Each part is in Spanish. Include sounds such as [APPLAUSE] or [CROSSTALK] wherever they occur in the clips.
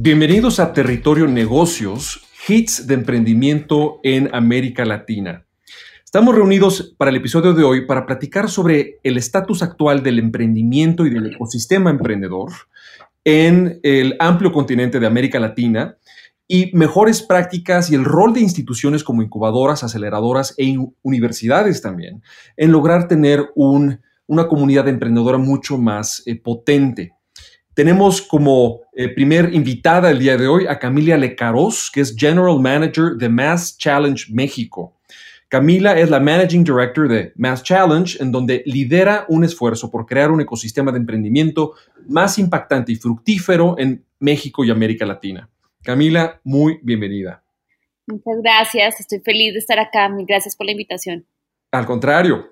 Bienvenidos a Territorio Negocios, hits de emprendimiento en América Latina. Estamos reunidos para el episodio de hoy para platicar sobre el estatus actual del emprendimiento y del ecosistema emprendedor en el amplio continente de América Latina y mejores prácticas y el rol de instituciones como incubadoras, aceleradoras e universidades también en lograr tener una comunidad emprendedora mucho más eh, potente. Tenemos como eh, primer invitada el día de hoy a Camila Lecaros, que es General Manager de Mass Challenge México. Camila es la Managing Director de Mass Challenge, en donde lidera un esfuerzo por crear un ecosistema de emprendimiento más impactante y fructífero en México y América Latina. Camila, muy bienvenida. Muchas gracias, estoy feliz de estar acá. Gracias por la invitación. Al contrario,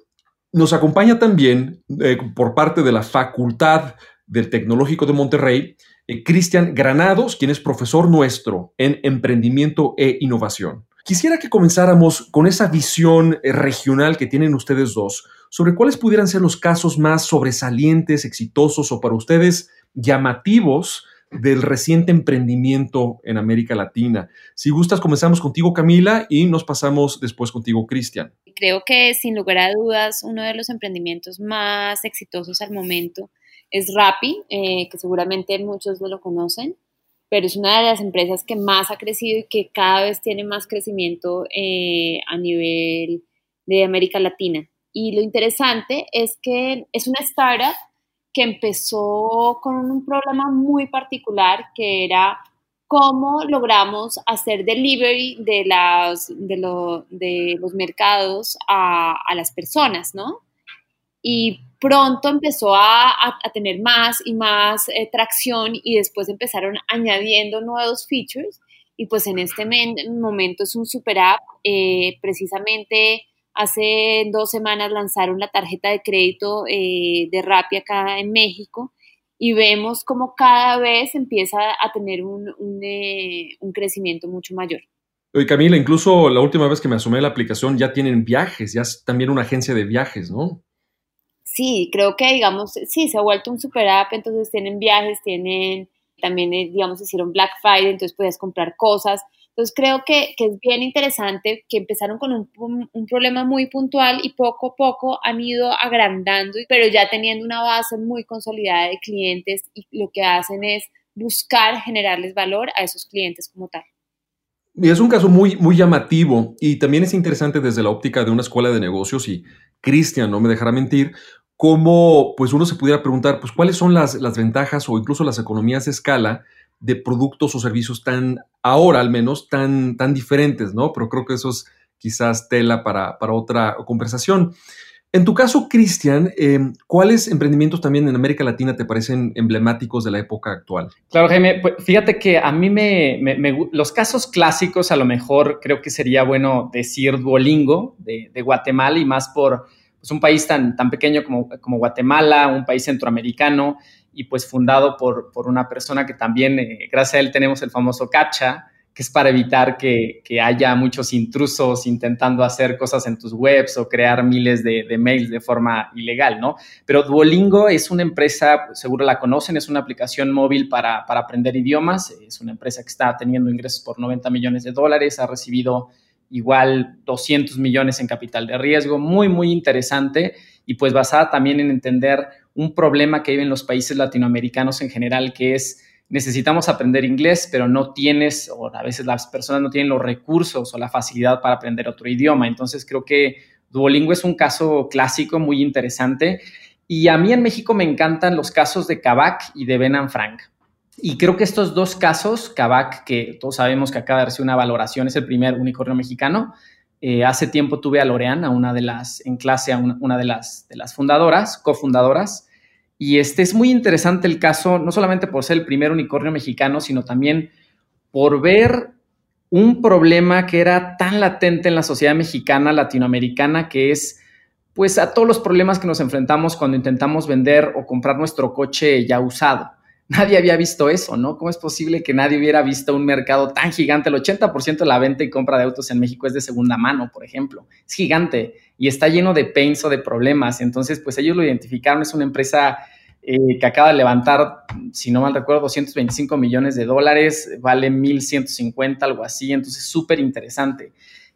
nos acompaña también eh, por parte de la Facultad del Tecnológico de Monterrey, eh, Cristian Granados, quien es profesor nuestro en emprendimiento e innovación. Quisiera que comenzáramos con esa visión eh, regional que tienen ustedes dos sobre cuáles pudieran ser los casos más sobresalientes, exitosos o para ustedes llamativos del reciente emprendimiento en América Latina. Si gustas, comenzamos contigo, Camila, y nos pasamos después contigo, Cristian. Creo que sin lugar a dudas, uno de los emprendimientos más exitosos al momento es Rappi, eh, que seguramente muchos lo conocen, pero es una de las empresas que más ha crecido y que cada vez tiene más crecimiento eh, a nivel de América Latina. Y lo interesante es que es una startup que empezó con un problema muy particular que era cómo logramos hacer delivery de, las, de, los mercados a, a, las personas, ¿no? Y pronto empezó a, tener más y más eh, tracción y después empezaron añadiendo nuevos features y pues en este momento es un super app. Eh, precisamente hace dos semanas lanzaron la tarjeta de crédito eh, de Rappi acá en México y vemos como cada vez empieza a tener un, un crecimiento mucho mayor. Oye, Camila, incluso la última vez que me asomé a la aplicación ya tienen viajes, ya es también una agencia de viajes, ¿no? Sí, creo que, digamos, sí, se ha vuelto un super app, entonces tienen viajes, tienen, también, eh, digamos, hicieron Black Friday, entonces puedes comprar cosas. Entonces creo que, que es bien interesante que empezaron con un, un, problema muy puntual y poco a poco han ido agrandando, pero ya teniendo una base muy consolidada de clientes y lo que hacen es buscar generarles valor a esos clientes como tal. Y es un caso muy, muy llamativo y también es interesante desde la óptica de una escuela de negocios y Cristian no me dejará mentir, cómo pues uno se pudiera preguntar, pues cuáles son las, las, ventajas o incluso las economías de escala de productos o servicios tan, ahora al menos, tan, tan diferentes, ¿no? Pero creo que eso es quizás tela para, para otra conversación. En tu caso, Cristian, em, ¿cuáles emprendimientos también en América Latina te parecen emblemáticos de la época actual? Claro, Jaime, pues fíjate que a mí me, los casos clásicos a lo mejor creo que sería bueno decir Duolingo de Guatemala y más por pues, un país tan, pequeño como, Guatemala, un país centroamericano y pues fundado por, una persona que también, eh, gracias a él, tenemos el famoso CAPTCHA, que es para evitar que, haya muchos intrusos intentando hacer cosas en tus webs o crear miles de, de, mails de forma ilegal, ¿no? Pero Duolingo es una empresa, seguro la conocen, es una aplicación móvil para, para aprender idiomas, es una empresa que está teniendo ingresos por 90 millones de dólares, ha recibido igual 200 millones en capital de riesgo, muy, muy interesante y pues basada también en entender un problema que viven los países latinoamericanos en general, que es necesitamos aprender inglés, pero no tienes, o a veces las personas no tienen los recursos o la facilidad para aprender otro idioma. Entonces creo que Duolingo es un caso clásico muy interesante. Y a mí en México me encantan los casos de Kavak y de Ben Frank. Y creo que estos dos casos, Kavak, que todos sabemos que acaba de recibir una valoración, es el primer unicornio mexicano. Eh, hace tiempo tuve a Lorean, a una de las, en clase, a una, de, las, de las fundadoras, cofundadoras, Y este es muy interesante el caso, no solamente por ser el primer unicornio mexicano, sino también por ver un problema que era tan latente en la sociedad mexicana, latinoamericana, que es pues a todos los problemas que nos enfrentamos cuando intentamos vender o comprar nuestro coche ya usado. Nadie había visto eso, ¿no? ¿Cómo es posible que nadie hubiera visto un mercado tan gigante? El 80% de la venta y compra de autos en México es de segunda mano, por ejemplo. Es gigante y está lleno de pains o de problemas. Entonces, pues ellos lo identificaron, es una empresa eh, que acaba de levantar, si no mal recuerdo, 225 millones de dólares, vale 1.150, algo así, entonces súper interesante.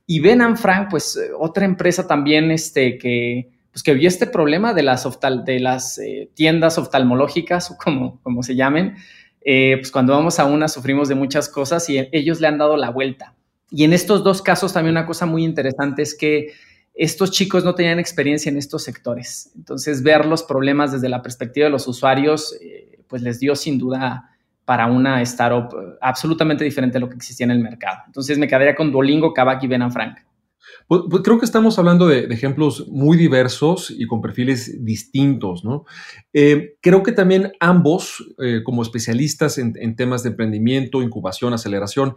Y Ben Frank, pues otra empresa también este, que, pues, que vio este problema de las, de las eh, tiendas oftalmológicas, o como, como se llamen, pues cuando vamos a una sufrimos de muchas cosas y ellos le han dado la vuelta. Y en estos dos casos también una cosa muy interesante es que estos chicos no tenían experiencia en estos sectores. Entonces, ver los problemas desde la perspectiva de los usuarios, eh, pues les dio sin duda para una startup eh, absolutamente diferente a lo que existía en el mercado. Entonces, me quedaría con Duolingo, Kavak y Ben Frank. Pues, pues, creo que estamos hablando de, ejemplos muy diversos y con perfiles distintos, ¿no? Eh, creo que también ambos, como especialistas en, en temas de emprendimiento, incubación, aceleración,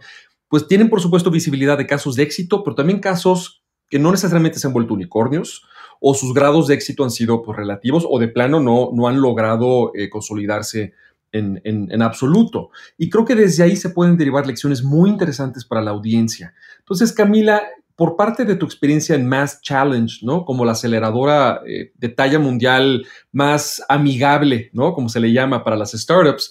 pues tienen, por supuesto, visibilidad de casos de éxito, pero también casos que no necesariamente se han vuelto unicornios o sus grados de éxito han sido pues, relativos o de plano no, no han logrado eh, consolidarse en, en, absoluto. Y creo que desde ahí se pueden derivar lecciones muy interesantes para la audiencia. Entonces, Camila, por parte de tu experiencia en Mass Challenge, ¿no? Como la aceleradora eh, de talla mundial más amigable, ¿no? Como se le llama para las startups,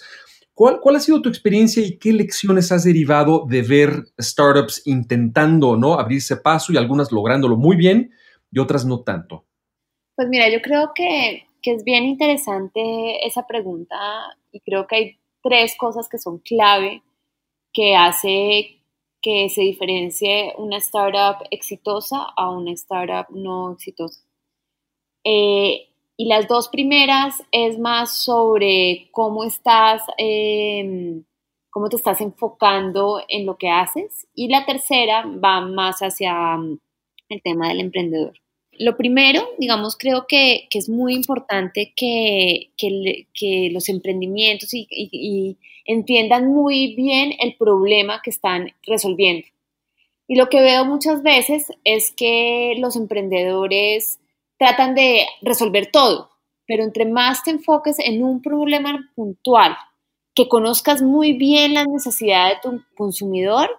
¿Cuál, ha sido tu experiencia y qué lecciones has derivado de ver startups intentando ¿no? abrirse paso y algunas lográndolo muy bien y otras no tanto? Pues mira, yo creo que, es bien interesante esa pregunta y creo que hay tres cosas que son clave que hace que se diferencie una startup exitosa a una startup no exitosa. Eh, y las dos primeras es más sobre cómo estás, em, cómo te estás enfocando en lo que haces. Y la tercera va más hacia mm, el tema del emprendedor. Lo primero, digamos, creo que, es muy importante que, que, los emprendimientos y, entiendan muy bien el problema que están resolviendo. Y lo que veo muchas veces es que los emprendedores tratan de resolver todo, pero entre más te enfoques en un problema puntual, que conozcas muy bien las necesidades de tu consumidor,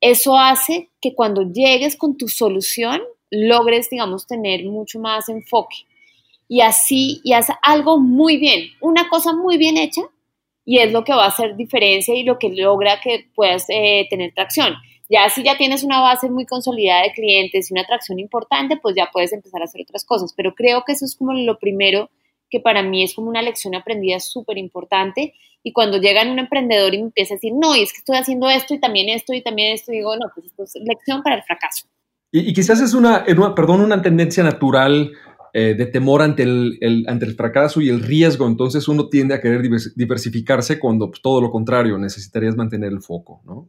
eso hace que cuando llegues con tu solución logres, digamos, tener mucho más enfoque. Y así, y haz algo muy bien, una cosa muy bien hecha, y es lo que va a hacer diferencia y lo que logra que puedas eh, tener tracción. Ya si ya tienes una base muy consolidada de clientes y una atracción importante, pues ya puedes empezar a hacer otras cosas. Pero creo que eso es como lo primero que para mí es como una lección aprendida súper importante. Y cuando llega un emprendedor y me empieza a decir, no, y es que estoy haciendo esto y también esto y también esto, digo, no, pues esto es lección para el fracaso. Y, quizás es una, perdón, una tendencia natural eh, de temor ante el, ante el fracaso y el riesgo. Entonces uno tiende a querer diversificarse cuando pues, todo lo contrario, necesitarías mantener el foco, ¿no?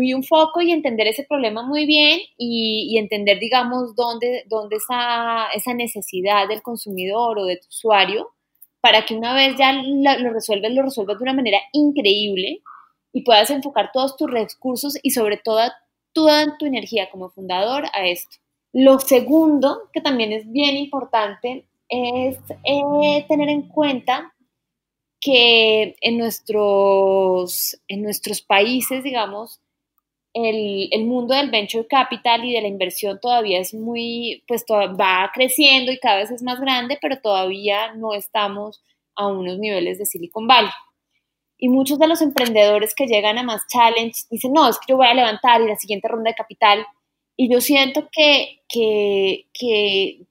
y un foco y entender ese problema muy bien y, entender, digamos, dónde, dónde está esa necesidad del consumidor o de tu usuario para que una vez ya lo, resuelves, lo resuelvas de una manera increíble y puedas enfocar todos tus recursos y sobre todo toda tu energía como fundador a esto. Lo segundo, que también es bien importante, es eh, tener en cuenta que en nuestros, en nuestros países, digamos, el, el, mundo del venture capital y de la inversión todavía es muy, pues va creciendo y cada vez es más grande, pero todavía no estamos a unos niveles de Silicon Valley. Y muchos de los emprendedores que llegan a Más Challenge dicen, no, es que yo voy a levantar y la siguiente ronda de capital. Y yo siento que, que, que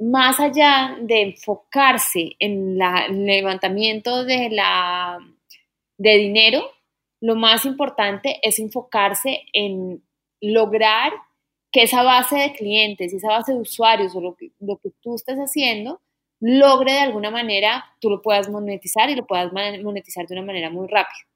más allá de enfocarse en el levantamiento de, la, de dinero, lo más importante es enfocarse en lograr que esa base de clientes, esa base de usuarios o lo que, lo que tú estés haciendo, logre de alguna manera, tú lo puedas monetizar y lo puedas monetizar de una manera muy rápida.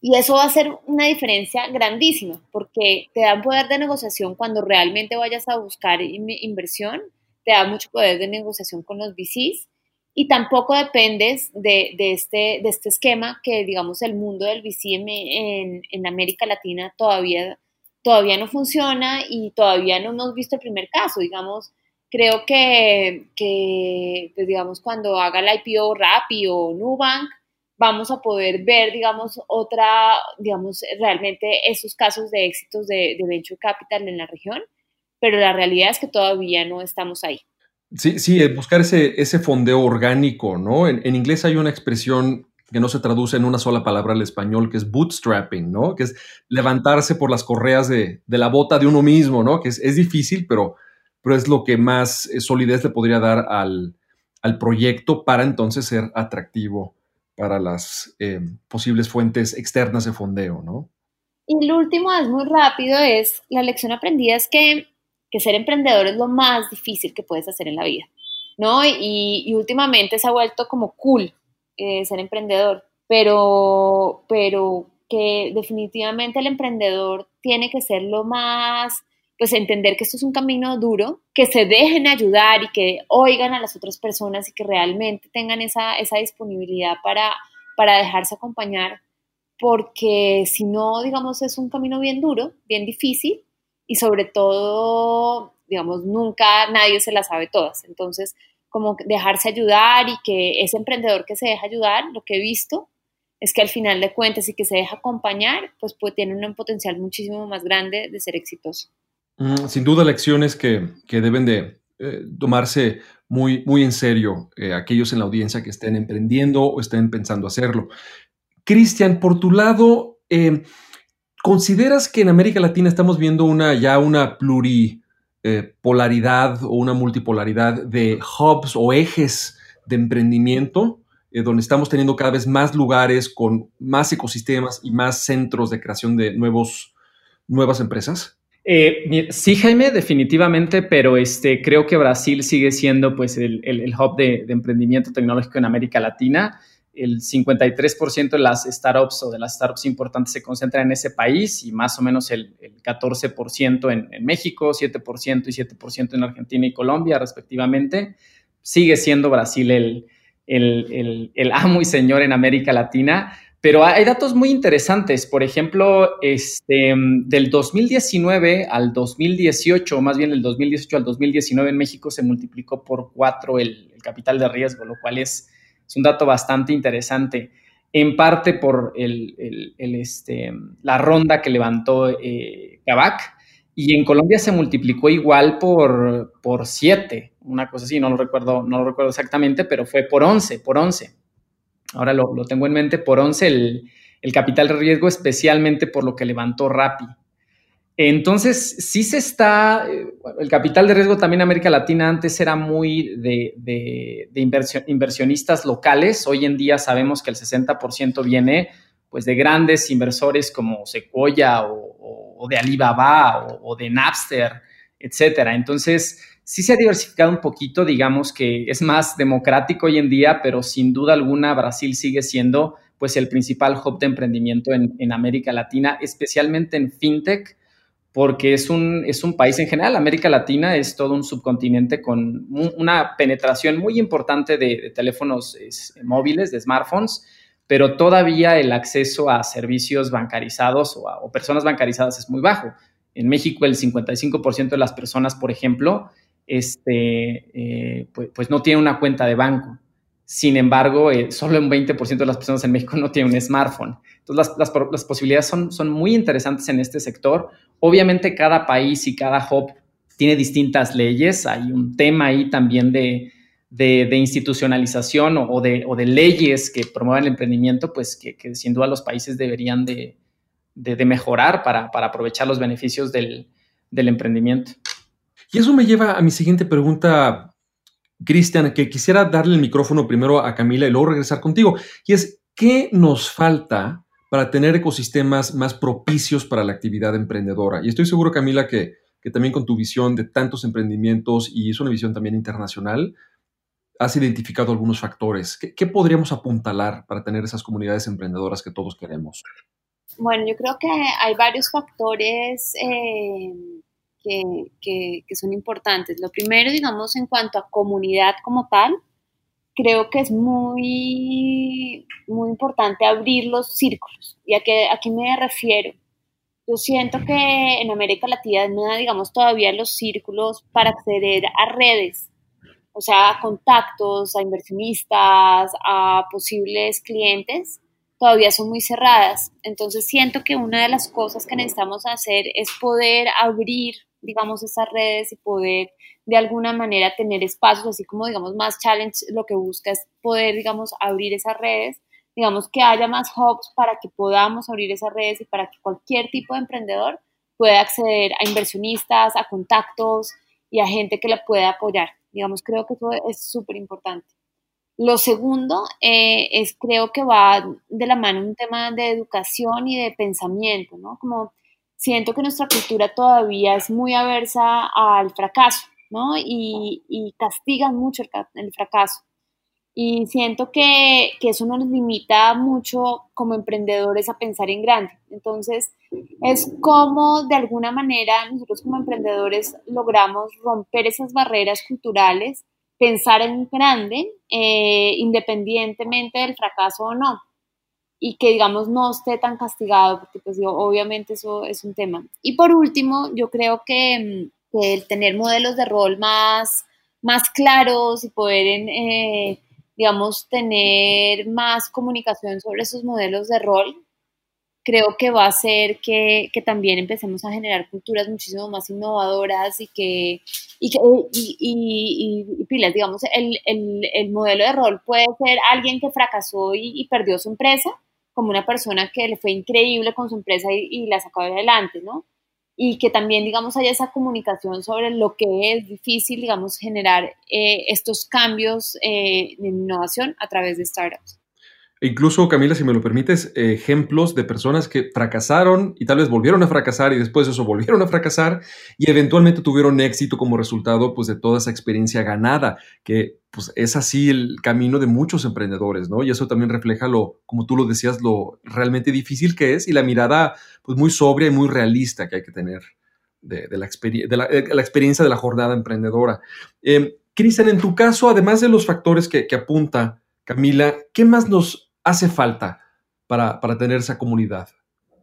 Y eso va a ser una diferencia grandísima, porque te da poder de negociación cuando realmente vayas a buscar inversión te da mucho poder de negociación con los VCs y tampoco dependes de, este, de este esquema que, digamos, el mundo del VC en, en, América Latina todavía, todavía no funciona y todavía no hemos visto el primer caso, digamos. Creo que, que pues, digamos, cuando haga la IPO Rappi o Nubank, vamos a poder ver, digamos, otra, digamos, realmente esos casos de éxitos de, de venture capital en la región, pero la realidad es que todavía no estamos ahí. Sí, sí, buscar ese, ese fondeo orgánico, ¿no? En, inglés hay una expresión que no se traduce en una sola palabra al español, que es bootstrapping, ¿no? Que es levantarse por las correas de, la bota de uno mismo, ¿no? Que es, difícil, pero, pero es lo que más eh, solidez le podría dar al, proyecto para entonces ser atractivo para las eh, posibles fuentes externas de fondeo, ¿no? Y lo último es muy rápido, es la lección aprendida es que que ser emprendedor es lo más difícil que puedes hacer en la vida, ¿no? Y, últimamente se ha vuelto como cool eh, ser emprendedor, pero, pero que definitivamente el emprendedor tiene que ser lo más, pues entender que esto es un camino duro, que se dejen ayudar y que oigan a las otras personas y que realmente tengan esa, esa disponibilidad para, para dejarse acompañar, porque si no, digamos, es un camino bien duro, bien difícil, y sobre todo, digamos, nunca nadie se las sabe todas. Entonces, como dejarse ayudar y que ese emprendedor que se deja ayudar, lo que he visto es que al final de cuentas y que se deja acompañar, pues, pues tiene un potencial muchísimo más grande de ser exitoso. Sin duda, lecciones que, que deben de eh, tomarse muy, muy en serio eh, aquellos en la audiencia que estén emprendiendo o estén pensando hacerlo. Cristian, por tu lado, eh, ¿Consideras que en América Latina estamos viendo una ya una pluripolaridad o una multipolaridad de hubs o ejes de emprendimiento, eh, donde estamos teniendo cada vez más lugares con más ecosistemas y más centros de creación de nuevos, nuevas empresas? Eh, sí, Jaime, definitivamente, pero este, creo que Brasil sigue siendo pues, el, hub de, de, emprendimiento tecnológico en América Latina el 53% de las startups o de las startups importantes se concentran en ese país y más o menos el, 14% en, México, 7% y 7% en Argentina y Colombia respectivamente. Sigue siendo Brasil el, el, amo y señor en América Latina, pero hay datos muy interesantes. Por ejemplo, este, del 2019 al 2018, o más bien del 2018 al 2019 en México se multiplicó por cuatro el capital de riesgo, lo cual es un dato bastante interesante, en parte por el, este, la ronda que levantó eh, y en Colombia se multiplicó igual por, por siete, una cosa así, no lo recuerdo, no lo recuerdo exactamente, pero fue por 11, por 11. Ahora lo, tengo en mente, por 11 el, el, capital de riesgo, especialmente por lo que levantó Rappi. Entonces, sí se está, eh, el capital de riesgo también en América Latina antes era muy de, inversionistas locales. Hoy en día sabemos que el 60% viene pues de grandes inversores como Sequoia o, de Alibaba o, de Napster, etcétera. Entonces, sí se ha diversificado un poquito, digamos que es más democrático hoy en día, pero sin duda alguna Brasil sigue siendo pues el principal hub de emprendimiento en, América Latina, especialmente en fintech porque es un, es un país en general, América Latina es todo un subcontinente con una penetración muy importante de, teléfonos móviles, de smartphones, pero todavía el acceso a servicios bancarizados o, personas bancarizadas es muy bajo. En México el 55% de las personas, por ejemplo, este, eh, pues, pues, no tiene una cuenta de banco. Sin embargo, eh, solo un 20% de las personas en México no tienen un smartphone. Entonces, las, posibilidades son, muy interesantes en este sector. Obviamente cada país y cada hub tiene distintas leyes, hay un tema ahí también de, institucionalización o, de, leyes que promuevan el emprendimiento, pues que, sin duda los países deberían de, mejorar para, aprovechar los beneficios del, emprendimiento. Y eso me lleva a mi siguiente pregunta, Cristian, que quisiera darle el micrófono primero a Camila y luego regresar contigo. Y es, ¿qué nos falta para tener ecosistemas más propicios para la actividad emprendedora. Y estoy seguro, Camila, que, que también con tu visión de tantos emprendimientos y es una visión también internacional, has identificado algunos factores. ¿Qué, podríamos apuntalar para tener esas comunidades emprendedoras que todos queremos? Bueno, yo creo que hay varios factores eh, que, que, que, son importantes. Lo primero, digamos, en cuanto a comunidad como tal, creo que es muy, muy importante abrir los círculos. ¿Y a qué, a qué me refiero? Yo siento que en América Latina, digamos, todavía los círculos para acceder a redes, o sea, a contactos, a inversionistas, a posibles clientes, todavía son muy cerradas. Entonces siento que una de las cosas que necesitamos hacer es poder abrir, digamos, esas redes y poder de alguna manera tener espacios, así como, digamos, más challenge, lo que busca es poder, digamos, abrir esas redes digamos, que haya más hubs para que podamos abrir esas redes y para que cualquier tipo de emprendedor pueda acceder a inversionistas, a contactos y a gente que la pueda apoyar. Digamos, creo que eso es súper importante. Lo segundo eh, es, creo que va de la mano un tema de educación y de pensamiento, ¿no? Como siento que nuestra cultura todavía es muy aversa al fracaso, ¿no? Y, y castigan mucho el fracaso. Y siento que, que, eso nos limita mucho como emprendedores a pensar en grande. Entonces, es como de alguna manera nosotros como emprendedores logramos romper esas barreras culturales, pensar en grande, eh, independientemente del fracaso o no. Y que, digamos, no esté tan castigado, porque pues obviamente eso es un tema. Y por último, yo creo que, que el tener modelos de rol más, más claros y poder en, eh, digamos, tener más comunicación sobre esos modelos de rol, creo que va a hacer que, que también empecemos a generar culturas muchísimo más innovadoras y que, y, y, y, pilas, digamos, el, el, el, modelo de rol puede ser alguien que fracasó y, perdió su empresa, como una persona que le fue increíble con su empresa y, la sacó adelante, ¿no? y que también, digamos, haya esa comunicación sobre lo que es difícil, digamos, generar eh, estos cambios eh, de innovación a través de startups. E incluso, Camila, si me lo permites, ejemplos de personas que fracasaron y tal vez volvieron a fracasar y después de eso volvieron a fracasar y eventualmente tuvieron éxito como resultado pues, de toda esa experiencia ganada, que pues, es así el camino de muchos emprendedores, ¿no? Y eso también refleja lo, como tú lo decías, lo realmente difícil que es y la mirada pues, muy sobria y muy realista que hay que tener de, la, de la, experiencia de la jornada emprendedora. Eh, Cristian, en tu caso, además de los factores que, que apunta Camila, ¿qué más nos hace falta para, tener esa comunidad.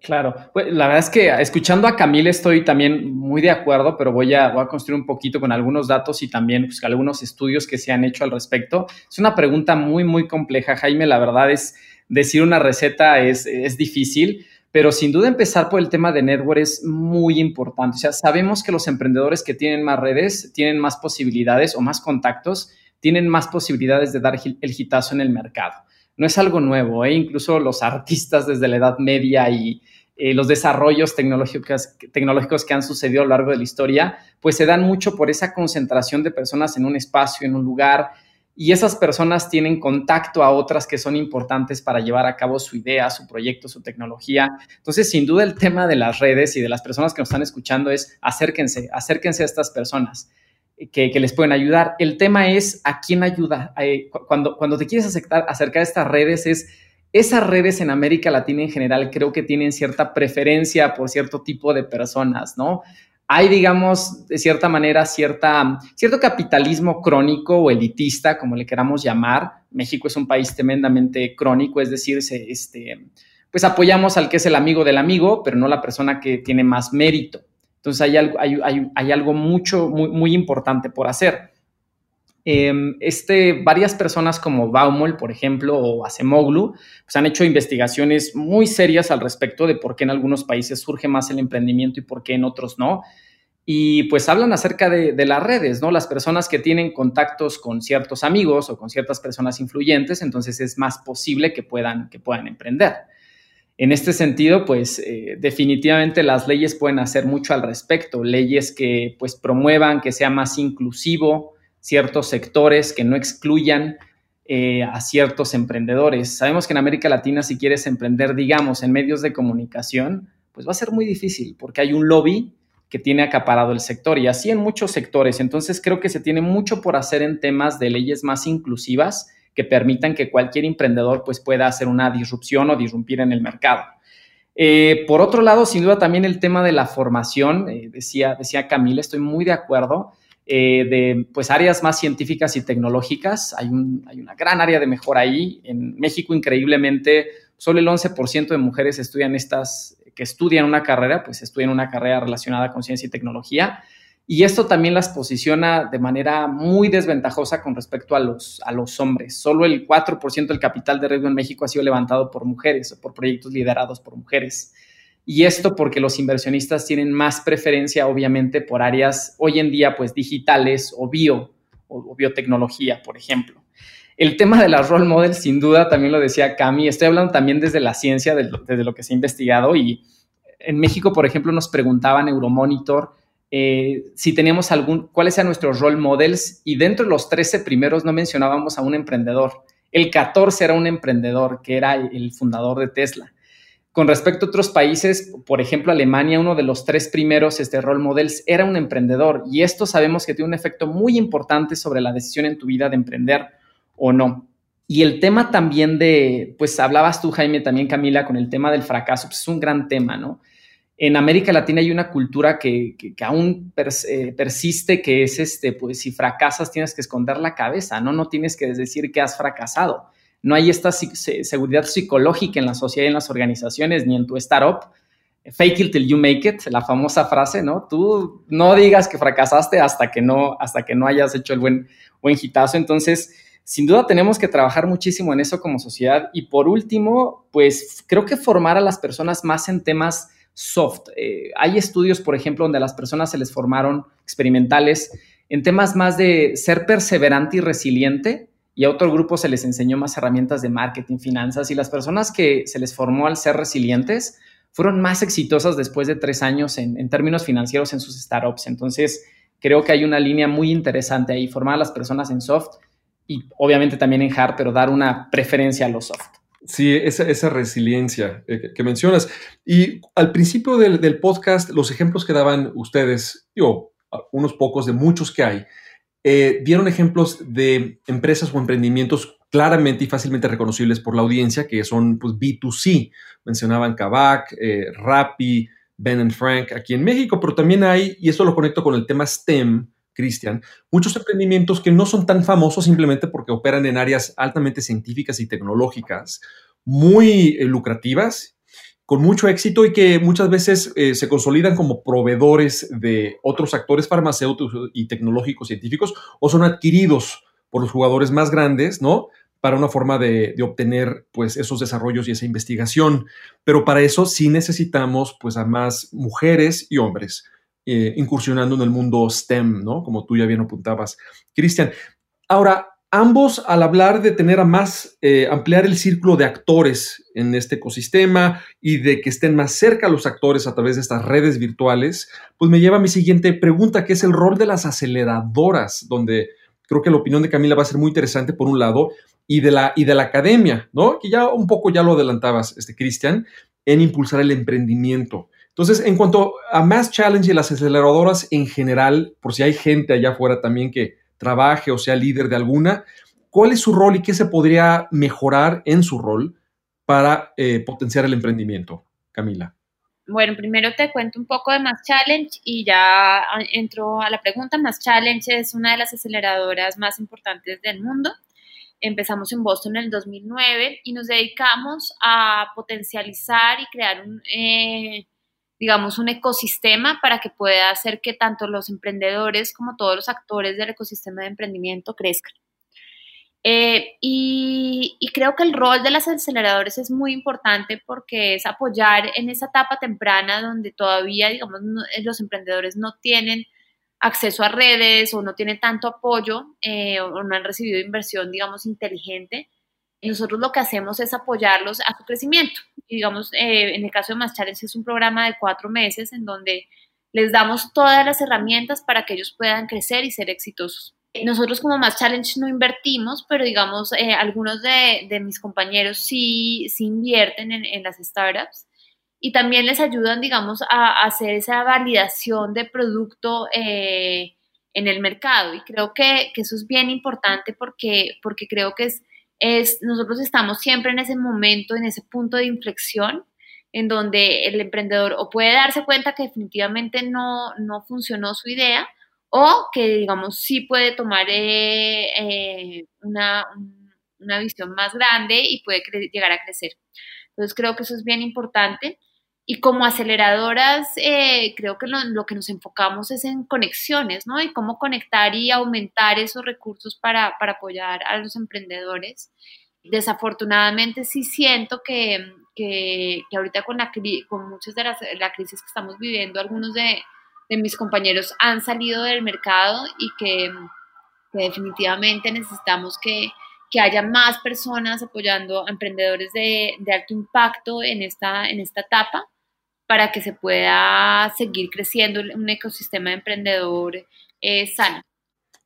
Claro, pues la verdad es que escuchando a Camila estoy también muy de acuerdo, pero voy a, construir un poquito con algunos datos y también pues, algunos estudios que se han hecho al respecto. Es una pregunta muy, muy compleja, Jaime. La verdad es decir una receta es, es difícil, pero sin duda empezar por el tema de network es muy importante. O sea, sabemos que los emprendedores que tienen más redes tienen más posibilidades o más contactos, tienen más posibilidades de dar el hitazo en el mercado no es algo nuevo, ¿eh? incluso los artistas desde la Edad Media y eh, los desarrollos tecnológicos, tecnológicos que han sucedido a lo largo de la historia, pues se dan mucho por esa concentración de personas en un espacio, en un lugar, y esas personas tienen contacto a otras que son importantes para llevar a cabo su idea, su proyecto, su tecnología. Entonces, sin duda, el tema de las redes y de las personas que nos están escuchando es acérquense, acérquense a estas personas que, les pueden ayudar. El tema es a quién ayuda. Eh, cuando, cuando te quieres acercar, a estas redes, es esas redes en América Latina en general creo que tienen cierta preferencia por cierto tipo de personas, ¿no? Hay, digamos, de cierta manera, cierta, cierto capitalismo crónico o elitista, como le queramos llamar. México es un país tremendamente crónico, es decir, este, pues apoyamos al que es el amigo del amigo, pero no la persona que tiene más mérito. Entonces hay algo, hay, algo mucho, muy, muy, importante por hacer. Em, este, varias personas como Baumol, por ejemplo, o Acemoglu, pues han hecho investigaciones muy serias al respecto de por qué en algunos países surge más el emprendimiento y por qué en otros no. Y pues hablan acerca de, de, las redes, ¿no? Las personas que tienen contactos con ciertos amigos o con ciertas personas influyentes, entonces es más posible que puedan, que puedan emprender. En este sentido, pues eh, definitivamente las leyes pueden hacer mucho al respecto, leyes que pues promuevan que sea más inclusivo ciertos sectores, que no excluyan eh, a ciertos emprendedores. Sabemos que en América Latina si quieres emprender, digamos, en medios de comunicación, pues va a ser muy difícil porque hay un lobby que tiene acaparado el sector y así en muchos sectores. Entonces creo que se tiene mucho por hacer en temas de leyes más inclusivas que permitan que cualquier emprendedor pues, pueda hacer una disrupción o disrumpir en el mercado. Eh, por otro lado, sin duda también el tema de la formación, eh, decía, decía Camila, estoy muy de acuerdo. eh, de pues, áreas más científicas y tecnológicas. Hay, hay una gran área de mejora ahí. En México, increíblemente, solo el 11% de mujeres estudian estas, que estudian una carrera, pues estudian una carrera relacionada con ciencia y tecnología. Y esto también las posiciona de manera muy desventajosa con respecto a los, a los hombres. Solo el 4% del capital de riesgo en México ha sido levantado por mujeres o por proyectos liderados por mujeres. Y esto porque los inversionistas tienen más preferencia, obviamente, por áreas hoy en día, pues digitales o bio o, biotecnología, por ejemplo. El tema de las role models, sin duda, también lo decía Cami, estoy hablando también desde la ciencia, desde lo que se ha investigado y en México, por ejemplo, nos preguntaban Euromonitor eh, si teníamos algún, cuáles eran nuestros role models y dentro de los 13 primeros no mencionábamos a un emprendedor. El 14 era un emprendedor que era el fundador de Tesla. Con respecto a otros países, por ejemplo, Alemania, uno de los tres primeros este, role models era un emprendedor y esto sabemos que tiene un efecto muy importante sobre la decisión en tu vida de emprender o no. Y el tema también de, pues hablabas tú, Jaime, también Camila, con el tema del fracaso, pues es un gran tema, ¿no? En América Latina hay una cultura que, aún eh, persiste, que es, este, pues si fracasas tienes que esconder la cabeza, ¿no? No tienes que decir que has fracasado no hay esta seguridad psicológica en la sociedad en las organizaciones ni en tu startup. Fake it till you make it, la famosa frase, ¿no? Tú no digas que fracasaste hasta que no, hasta que no hayas hecho el buen, buen hitazo. Entonces, sin duda tenemos que trabajar muchísimo en eso como sociedad. Y por último, pues creo que formar a las personas más en temas soft. Eh, hay estudios, por ejemplo, donde a las personas se les formaron experimentales en temas más de ser perseverante y resiliente y a otro grupo se les enseñó más herramientas de marketing, finanzas y las personas que se les formó al ser resilientes fueron más exitosas después de tres años en, términos financieros en sus startups. Entonces, creo que hay una línea muy interesante ahí, formar a las personas en soft y obviamente también en hard, pero dar una preferencia a los soft. Sí, esa, resiliencia eh, que, mencionas. Y al principio del, del, podcast, los ejemplos que daban ustedes, yo, unos pocos de muchos que hay, eh, dieron ejemplos de empresas o emprendimientos claramente y fácilmente reconocibles por la audiencia, que son pues, B2C. Mencionaban Kavak, eh, Rappi, Ben Frank aquí en México, pero también hay, y esto lo conecto con el tema STEM, Cristian, muchos emprendimientos que no son tan famosos simplemente porque operan en áreas altamente científicas y tecnológicas, muy eh, lucrativas con mucho éxito y que muchas veces eh, se consolidan como proveedores de otros actores farmacéuticos y tecnológicos científicos o son adquiridos por los jugadores más grandes, ¿no? Para una forma de, obtener pues esos desarrollos y esa investigación. Pero para eso sí necesitamos pues a más mujeres y hombres eh, incursionando en el mundo STEM, ¿no? Como tú ya bien apuntabas, Cristian. Ahora, ambos al hablar de tener a más, eh, ampliar el círculo de actores en este ecosistema y de que estén más cerca los actores a través de estas redes virtuales, pues me lleva a mi siguiente pregunta, que es el rol de las aceleradoras, donde creo que la opinión de Camila va a ser muy interesante por un lado, y de la, y de la academia, ¿no? Que ya un poco ya lo adelantabas, este, Cristian, en impulsar el emprendimiento. Entonces, en cuanto a Mass Challenge y las aceleradoras en general, por si hay gente allá afuera también que, trabaje o sea líder de alguna, ¿cuál es su rol y qué se podría mejorar en su rol para eh, potenciar el emprendimiento? Camila. Bueno, primero te cuento un poco de Mass Challenge y ya entro a la pregunta. Mass Challenge es una de las aceleradoras más importantes del mundo. Empezamos en Boston en el 2009 y nos dedicamos a potencializar y crear un, eh, digamos, un ecosistema para que pueda hacer que tanto los emprendedores como todos los actores del ecosistema de emprendimiento crezcan. Eh, y, creo que el rol de las aceleradores es muy importante porque es apoyar en esa etapa temprana donde todavía, digamos, los emprendedores no tienen acceso a redes o no tienen tanto apoyo eh, o no han recibido inversión, digamos, inteligente nosotros lo que hacemos es apoyarlos a su crecimiento. Y digamos, eh, en el caso de Más Challenge es un programa de cuatro meses en donde les damos todas las herramientas para que ellos puedan crecer y ser exitosos. Nosotros como Más Challenge no invertimos, pero digamos, eh, algunos de, de, mis compañeros sí, sí invierten en, en, las startups y también les ayudan, digamos, a, a hacer esa validación de producto eh, en el mercado. Y creo que, que, eso es bien importante porque, porque creo que es es, nosotros estamos siempre en ese momento, en ese punto de inflexión, en donde el emprendedor o puede darse cuenta que definitivamente no, no funcionó su idea, o que, digamos, sí puede tomar eh, eh, una, una, visión más grande y puede llegar a crecer. Entonces, creo que eso es bien importante. Y como aceleradoras, eh, creo que lo, que nos enfocamos es en conexiones, ¿no? Y cómo conectar y aumentar esos recursos para, para apoyar a los emprendedores. Desafortunadamente sí siento que, que, que ahorita con, la, con muchas de las la crisis que estamos viviendo, algunos de, de mis compañeros han salido del mercado y que, definitivamente necesitamos que, haya más personas apoyando a emprendedores de, alto impacto en esta, en esta etapa para que se pueda seguir creciendo un ecosistema de emprendedor eh, sano.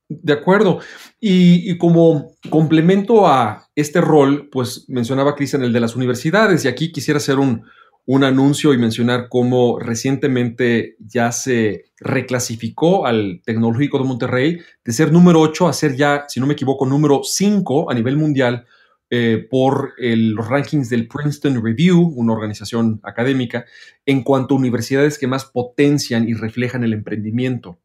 De acuerdo. Y, y, como complemento a este rol, pues mencionaba Cristian el de las universidades y aquí quisiera hacer un, un anuncio y mencionar cómo recientemente ya se reclasificó al Tecnológico de Monterrey de ser número 8 a ser ya, si no me equivoco, número 5 a nivel mundial eh, por los rankings del Princeton Review, una organización académica, en cuanto a universidades que más potencian y reflejan el emprendimiento.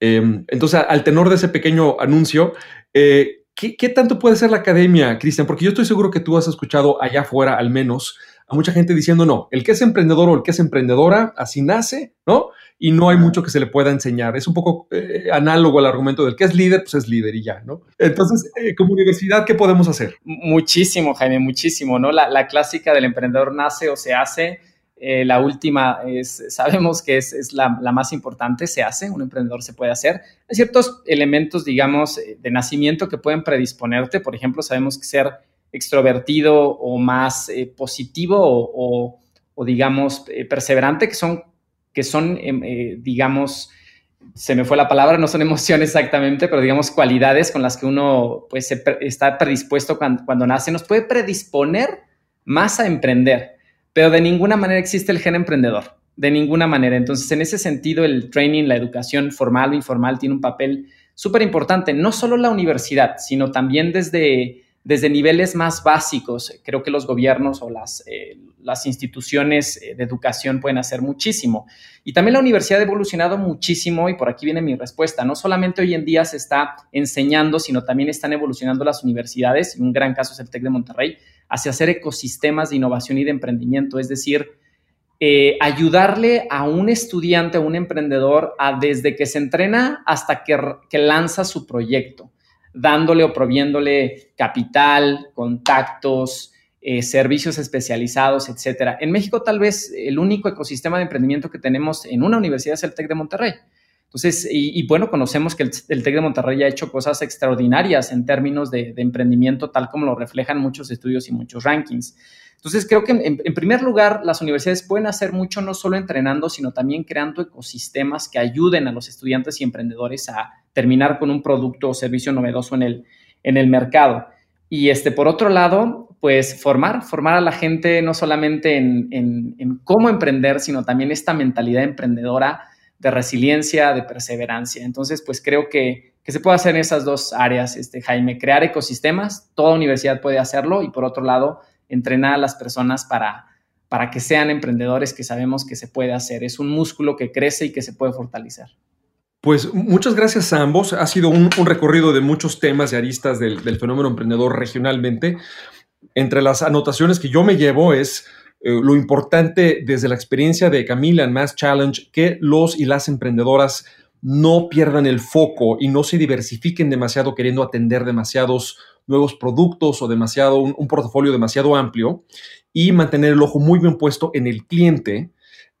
Em, entonces, al tenor de ese pequeño anuncio, eh, ¿qué, ¿qué, tanto puede ser la academia, Cristian? Porque yo estoy seguro que tú has escuchado allá afuera al menos a mucha gente diciendo, no, el que es emprendedor o el que es emprendedora, así nace, ¿no? Y no hay mucho que se le pueda enseñar. Es un poco eh, análogo al argumento del que es líder, pues es líder y ya, ¿no? Entonces, eh, como universidad, ¿qué podemos hacer? Muchísimo, Jaime, muchísimo, ¿no? La, clásica del emprendedor nace o se hace. Eh, la última es, sabemos que es, la, la, más importante, se hace, un emprendedor se puede hacer. Hay ciertos elementos, digamos, de nacimiento que pueden predisponerte. Por ejemplo, sabemos que ser extrovertido o más eh, positivo o, digamos, eh, perseverante, que son, que son em, eh, digamos, se me fue la palabra, no son [LAUGHS] emociones exactamente, pero digamos cualidades con las que uno pues, está predispuesto cuando, cuando, nace, nos puede predisponer más a emprender, pero de ninguna manera existe el gen emprendedor, de ninguna manera. Entonces, en ese sentido, el training, la educación formal o informal tiene un papel súper importante, no solo la universidad, sino también desde desde niveles más básicos, creo que los gobiernos o las, eh, instituciones eh, de educación pueden hacer muchísimo. Y también la universidad ha evolucionado muchísimo y por aquí viene mi respuesta. No solamente hoy en día se está enseñando, sino también están evolucionando las universidades, y un gran caso es el TEC de Monterrey, hacia hacer ecosistemas de innovación y de emprendimiento, es decir, eh, ayudarle a un estudiante, a un emprendedor, a desde que se entrena hasta que lanza su proyecto dándole o proviéndole capital, contactos, eh, servicios especializados, etcétera. En México, tal vez el único ecosistema de emprendimiento que tenemos en una universidad es el TEC de Monterrey. Entonces, y, bueno, conocemos que el, TEC de Monterrey ha hecho cosas extraordinarias en términos de, de, emprendimiento, tal como lo reflejan muchos estudios y muchos rankings. Entonces, creo que en, primer lugar, las universidades pueden hacer mucho no solo entrenando, sino también creando ecosistemas que ayuden a los estudiantes y emprendedores a terminar con un producto o servicio novedoso en el, en el mercado. Y este, por otro lado, pues formar, formar a la gente no solamente en, en, cómo emprender, sino también esta mentalidad emprendedora de resiliencia, de perseverancia. Entonces, pues creo que, que, se puede hacer en esas dos áreas, este, Jaime, crear ecosistemas, toda universidad puede hacerlo, y por otro lado, entrenar a las personas para, para que sean emprendedores que sabemos que se puede hacer. Es un músculo que crece y que se puede fortalecer. Pues muchas gracias a ambos. Ha sido un, recorrido de muchos temas y aristas del, fenómeno emprendedor regionalmente. Entre las anotaciones que yo me llevo es eh, lo importante desde la experiencia de Camila en Mass Challenge, que los y las emprendedoras no pierdan el foco y no se diversifiquen demasiado queriendo atender demasiados nuevos productos o demasiado, un, portafolio demasiado amplio y mantener el ojo muy bien puesto en el cliente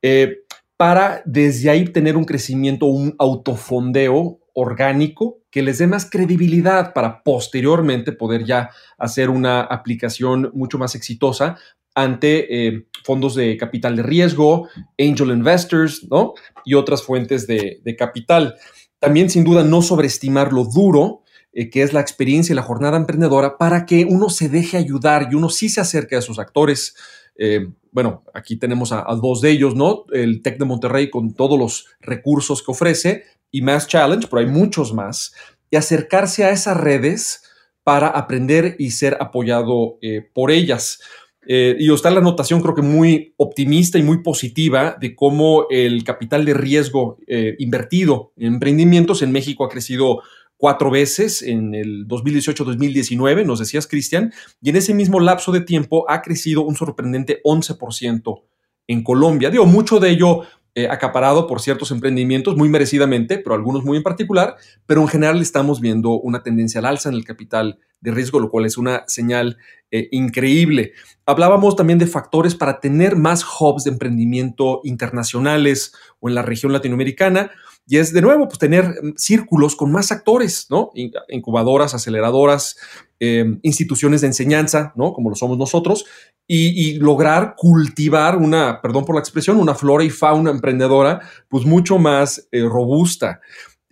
eh, para desde ahí tener un crecimiento, un autofondeo orgánico que les dé más credibilidad para posteriormente poder ya hacer una aplicación mucho más exitosa ante eh, fondos de capital de riesgo, angel investors, ¿no? Y otras fuentes de, capital. También, sin duda, no sobreestimar lo duro eh, que es la experiencia y la jornada emprendedora, para que uno se deje ayudar y uno sí se acerque a sus actores. Eh, bueno, aquí tenemos a, dos de ellos, ¿no? El TEC de Monterrey con todos los recursos que ofrece y Mass Challenge, pero hay muchos más, y acercarse a esas redes para aprender y ser apoyado por ellas. Eh, y está la anotación creo que muy optimista y muy positiva de cómo el capital de riesgo eh, invertido en emprendimientos en México ha crecido cuatro veces en el 2018-2019, nos decías, Cristian, y en ese mismo lapso de tiempo ha crecido un sorprendente 11% en Colombia. Digo, mucho de ello eh, acaparado por ciertos emprendimientos muy merecidamente, pero algunos muy en particular, pero en general estamos viendo una tendencia al alza en el capital de riesgo, lo cual es una señal eh, increíble. Hablábamos también de factores para tener más hubs de emprendimiento internacionales o en la región latinoamericana. Y es de nuevo, pues tener mm, círculos con más actores, ¿no? Incubadoras, aceleradoras, em, instituciones de enseñanza, ¿no? Como lo somos nosotros, y, lograr cultivar una, perdón por la expresión, una flora y fauna emprendedora, pues mucho más eh, robusta.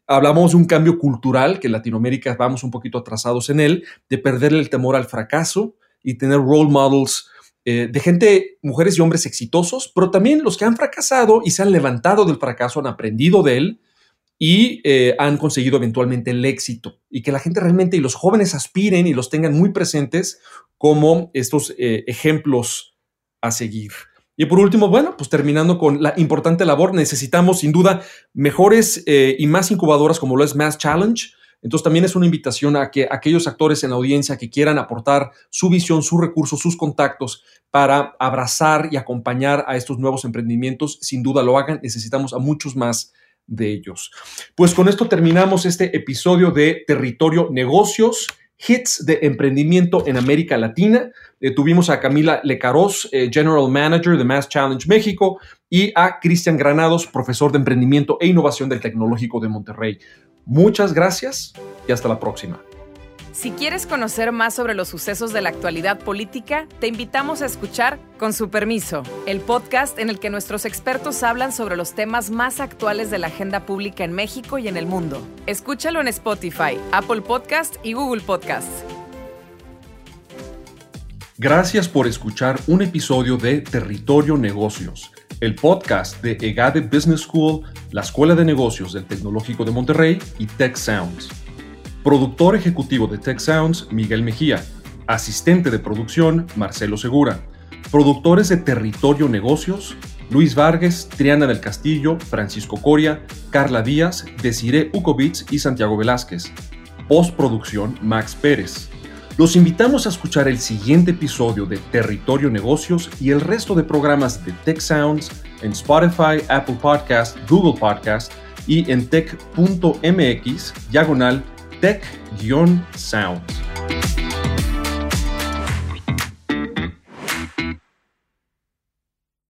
Hablamos de un cambio cultural, que en Latinoamérica vamos un poquito atrasados en él, de perder el temor al fracaso y tener role models eh, de gente, mujeres y hombres exitosos, pero también los que han fracasado y se han levantado del fracaso, han aprendido de él y eh, han conseguido eventualmente el éxito. Y que la gente realmente y los jóvenes aspiren y los tengan muy presentes como estos eh, ejemplos a seguir. Y por último, bueno, pues terminando con la importante labor, necesitamos sin duda mejores y más incubadoras como lo es Mass Challenge, entonces también es una invitación a que aquellos actores en la audiencia que quieran aportar su visión, sus recursos, sus contactos para abrazar y acompañar a estos nuevos emprendimientos, sin duda lo hagan. Necesitamos a muchos más de ellos. Pues con esto terminamos este episodio de Territorio Negocios. Hits de emprendimiento en América Latina. Eh, tuvimos a Camila Lecaros, eh, General Manager de Mass Challenge México, y a Cristian Granados, profesor de emprendimiento e innovación del Tecnológico de Monterrey. Muchas gracias y hasta la próxima. Si quieres conocer más sobre los sucesos de la actualidad política, te invitamos a escuchar Con su permiso, el podcast en el que nuestros expertos hablan sobre los temas más actuales de la agenda pública en México y en el mundo. Escúchalo en Spotify, Apple Podcast y Google Podcast. Gracias por escuchar un episodio de Territorio Negocios el podcast de EGADE Business School, la Escuela de Negocios del Tecnológico de Monterrey y Tech Sounds. Productor ejecutivo de Tech Sounds, Miguel Mejía. Asistente de producción, Marcelo Segura. Productores de Territorio Negocios, Luis Vargas, Triana del Castillo, Francisco Coria, Carla Díaz, Desiree Ukovitz y Santiago Velázquez. Postproducción, Max Pérez. Los invitamos a escuchar el siguiente episodio de Territorio Negocios y el resto de programas de Tech Sounds en Spotify, Apple Podcast, Google Podcast y en tech.mx diagonal tech-sounds.